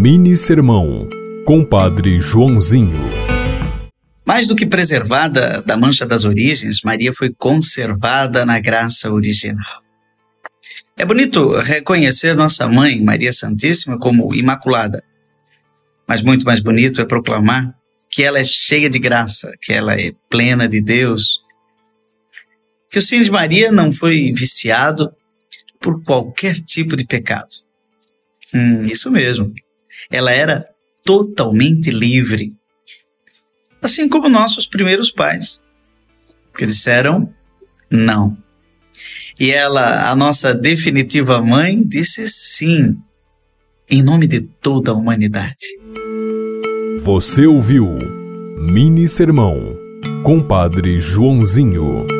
Mini Sermão, Compadre Joãozinho. Mais do que preservada da mancha das origens, Maria foi conservada na graça original. É bonito reconhecer nossa mãe, Maria Santíssima, como imaculada. Mas muito mais bonito é proclamar que ela é cheia de graça, que ela é plena de Deus. Que o Sim de Maria não foi viciado por qualquer tipo de pecado. Hum, isso mesmo. Ela era totalmente livre. Assim como nossos primeiros pais, que disseram não. E ela, a nossa definitiva mãe, disse sim, em nome de toda a humanidade. Você ouviu Mini Sermão, Compadre Joãozinho.